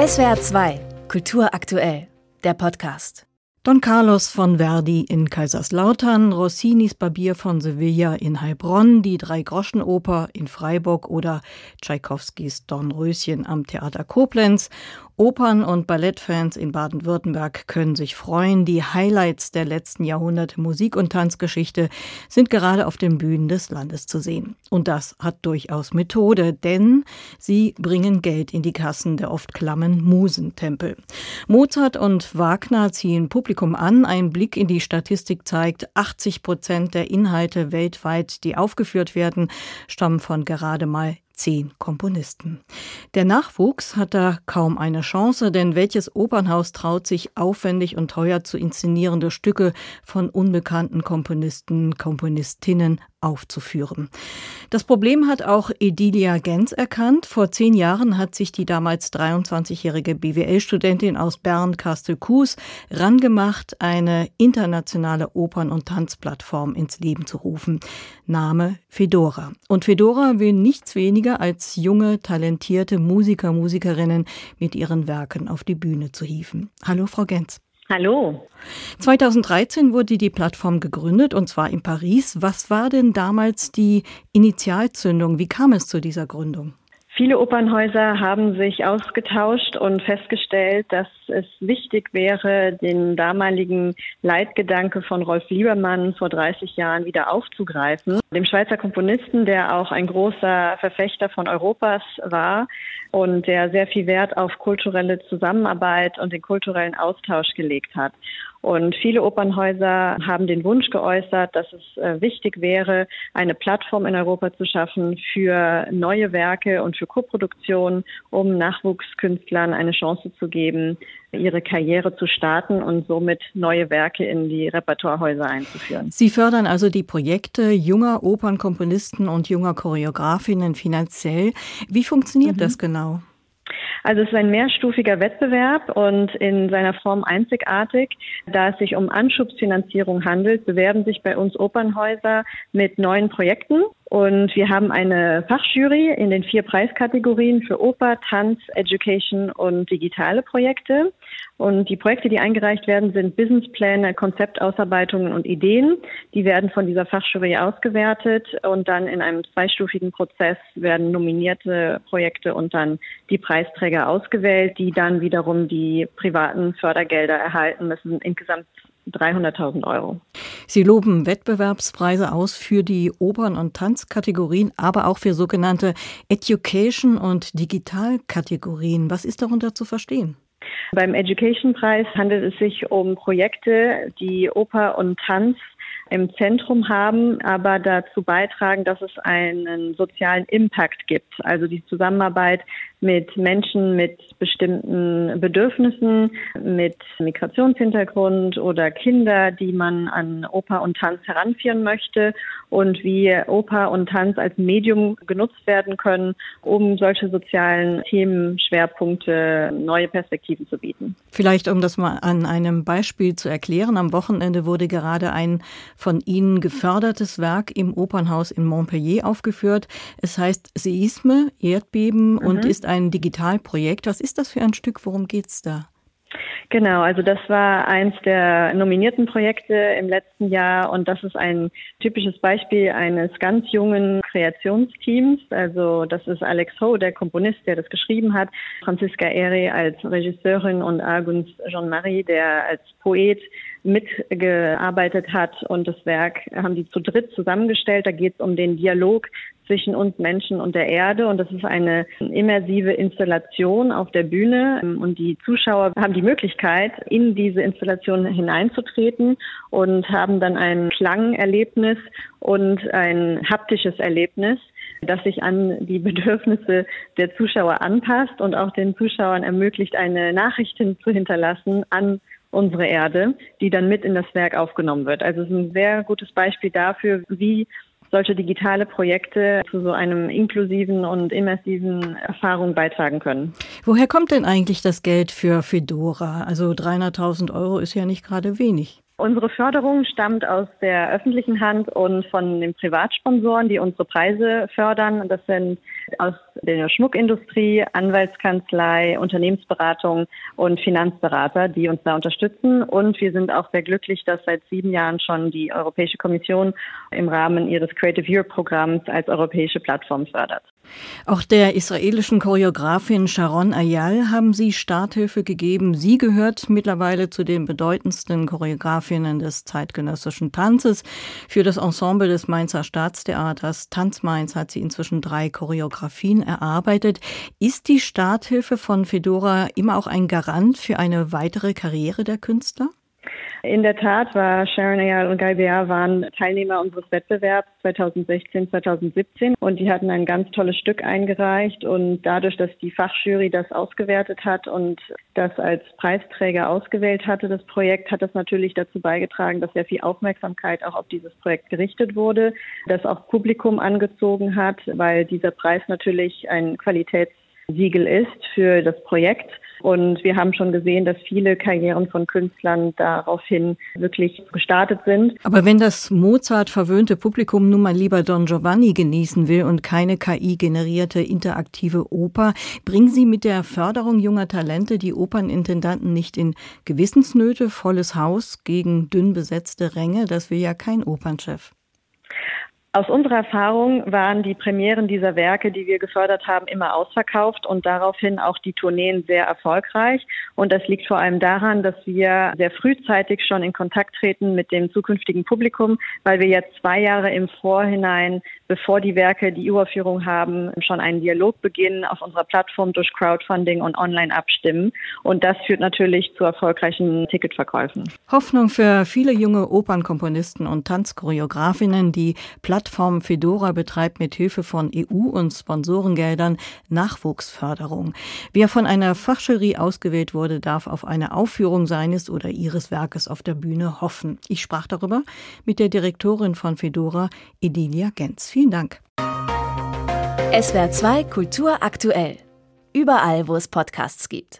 SWR 2, Kultur aktuell, der Podcast. Don Carlos von Verdi in Kaiserslautern, Rossinis Barbier von Sevilla in Heilbronn, die Drei-Groschen-Oper in Freiburg oder Tschaikowskis Dornröschen am Theater Koblenz Opern- und Ballettfans in Baden-Württemberg können sich freuen. Die Highlights der letzten Jahrhunderte Musik- und Tanzgeschichte sind gerade auf den Bühnen des Landes zu sehen. Und das hat durchaus Methode, denn sie bringen Geld in die Kassen der oft klammen Musentempel. Mozart und Wagner ziehen Publikum an. Ein Blick in die Statistik zeigt, 80 Prozent der Inhalte weltweit, die aufgeführt werden, stammen von gerade mal zehn Komponisten. Der Nachwuchs hat da kaum eine Chance, denn welches Opernhaus traut sich aufwendig und teuer zu inszenierende Stücke von unbekannten Komponisten, Komponistinnen aufzuführen. Das Problem hat auch Edilia Gens erkannt. Vor zehn Jahren hat sich die damals 23-jährige BWL-Studentin aus Bern, Kastel-Kues, rangemacht, eine internationale Opern- und Tanzplattform ins Leben zu rufen. Name Fedora. Und Fedora will nichts weniger als junge, talentierte Musiker, Musikerinnen mit ihren Werken auf die Bühne zu hieven. Hallo, Frau Gens. Hallo. 2013 wurde die Plattform gegründet und zwar in Paris. Was war denn damals die Initialzündung? Wie kam es zu dieser Gründung? Viele Opernhäuser haben sich ausgetauscht und festgestellt, dass es wichtig wäre, den damaligen Leitgedanke von Rolf Liebermann vor 30 Jahren wieder aufzugreifen. Dem Schweizer Komponisten, der auch ein großer Verfechter von Europas war und der sehr viel Wert auf kulturelle Zusammenarbeit und den kulturellen Austausch gelegt hat. Und viele Opernhäuser haben den Wunsch geäußert, dass es äh, wichtig wäre, eine Plattform in Europa zu schaffen für neue Werke und für Koproduktion, um Nachwuchskünstlern eine Chance zu geben, ihre Karriere zu starten und somit neue Werke in die Repertoirehäuser einzuführen. Sie fördern also die Projekte junger Opernkomponisten und junger Choreografinnen finanziell. Wie funktioniert mhm. das genau? Also es ist ein mehrstufiger Wettbewerb und in seiner Form einzigartig. Da es sich um Anschubsfinanzierung handelt, bewerben sich bei uns Opernhäuser mit neuen Projekten. Und wir haben eine Fachjury in den vier Preiskategorien für Oper, Tanz, Education und digitale Projekte. Und die Projekte, die eingereicht werden, sind Businesspläne, Konzeptausarbeitungen und Ideen. Die werden von dieser Fachjury ausgewertet und dann in einem zweistufigen Prozess werden nominierte Projekte und dann die Preisträger ausgewählt, die dann wiederum die privaten Fördergelder erhalten müssen. Insgesamt 300.000 Euro. Sie loben Wettbewerbspreise aus für die Opern- und Tanzkategorien, aber auch für sogenannte Education- und Digitalkategorien. Was ist darunter zu verstehen? Beim Education-Preis handelt es sich um Projekte, die Oper und Tanz im Zentrum haben, aber dazu beitragen, dass es einen sozialen Impact gibt. Also die Zusammenarbeit mit Menschen mit bestimmten Bedürfnissen, mit Migrationshintergrund oder Kinder, die man an Oper und Tanz heranführen möchte und wie Oper und Tanz als Medium genutzt werden können, um solche sozialen Themenschwerpunkte neue Perspektiven zu bieten. Vielleicht, um das mal an einem Beispiel zu erklären, am Wochenende wurde gerade ein von Ihnen gefördertes Werk im Opernhaus in Montpellier aufgeführt. Es heißt Seisme, Erdbeben mhm. und ist ein Digitalprojekt. Was ist das für ein Stück? Worum geht's da? Genau, also das war eins der nominierten Projekte im letzten Jahr und das ist ein typisches Beispiel eines ganz jungen Kreationsteams. Also das ist Alex Ho, der Komponist, der das geschrieben hat, Franziska Ere als Regisseurin und Arguns Jean-Marie, der als Poet mitgearbeitet hat und das Werk haben die zu dritt zusammengestellt. Da geht es um den Dialog zwischen uns Menschen und der Erde. Und das ist eine immersive Installation auf der Bühne. Und die Zuschauer haben die Möglichkeit, in diese Installation hineinzutreten und haben dann ein Klangerlebnis und ein haptisches Erlebnis das sich an die Bedürfnisse der Zuschauer anpasst und auch den Zuschauern ermöglicht, eine Nachricht zu hinterlassen an unsere Erde, die dann mit in das Werk aufgenommen wird. Also es ist ein sehr gutes Beispiel dafür, wie solche digitale Projekte zu so einem inklusiven und immersiven Erfahrung beitragen können. Woher kommt denn eigentlich das Geld für Fedora? Also 300.000 Euro ist ja nicht gerade wenig. Unsere Förderung stammt aus der öffentlichen Hand und von den Privatsponsoren, die unsere Preise fördern. Das sind aus der Schmuckindustrie, Anwaltskanzlei, Unternehmensberatung und Finanzberater, die uns da unterstützen. Und wir sind auch sehr glücklich, dass seit sieben Jahren schon die Europäische Kommission im Rahmen ihres Creative Europe Programms als europäische Plattform fördert. Auch der israelischen Choreografin Sharon Ayal haben Sie Starthilfe gegeben. Sie gehört mittlerweile zu den bedeutendsten Choreografinnen des zeitgenössischen Tanzes. Für das Ensemble des Mainzer Staatstheaters Tanz Mainz hat sie inzwischen drei Choreografien erarbeitet. Ist die Starthilfe von Fedora immer auch ein Garant für eine weitere Karriere der Künstler? In der Tat war Sharon Ayal und Guy Bear waren Teilnehmer unseres Wettbewerbs 2016, 2017 und die hatten ein ganz tolles Stück eingereicht. Und dadurch, dass die Fachjury das ausgewertet hat und das als Preisträger ausgewählt hatte, das Projekt, hat das natürlich dazu beigetragen, dass sehr viel Aufmerksamkeit auch auf dieses Projekt gerichtet wurde, das auch Publikum angezogen hat, weil dieser Preis natürlich ein Qualitäts Siegel ist für das Projekt. Und wir haben schon gesehen, dass viele Karrieren von Künstlern daraufhin wirklich gestartet sind. Aber wenn das Mozart verwöhnte Publikum nun mal lieber Don Giovanni genießen will und keine KI-generierte interaktive Oper, bringen Sie mit der Förderung junger Talente die Opernintendanten nicht in Gewissensnöte, volles Haus gegen dünn besetzte Ränge? Das will ja kein Opernchef. Aus unserer Erfahrung waren die Premieren dieser Werke, die wir gefördert haben, immer ausverkauft und daraufhin auch die Tourneen sehr erfolgreich. Und das liegt vor allem daran, dass wir sehr frühzeitig schon in Kontakt treten mit dem zukünftigen Publikum, weil wir jetzt zwei Jahre im Vorhinein, bevor die Werke die Uraufführung haben, schon einen Dialog beginnen auf unserer Plattform durch Crowdfunding und online abstimmen. Und das führt natürlich zu erfolgreichen Ticketverkäufen. Hoffnung für viele junge Opernkomponisten und Tanzchoreografinnen, die Plattform Fedora betreibt mit Hilfe von EU- und Sponsorengeldern Nachwuchsförderung. Wer von einer Fachjury ausgewählt wurde, darf auf eine Aufführung seines oder ihres Werkes auf der Bühne hoffen. Ich sprach darüber mit der Direktorin von Fedora, Edilia Genz. Vielen Dank. SWR 2 Kultur aktuell. Überall, wo es Podcasts gibt.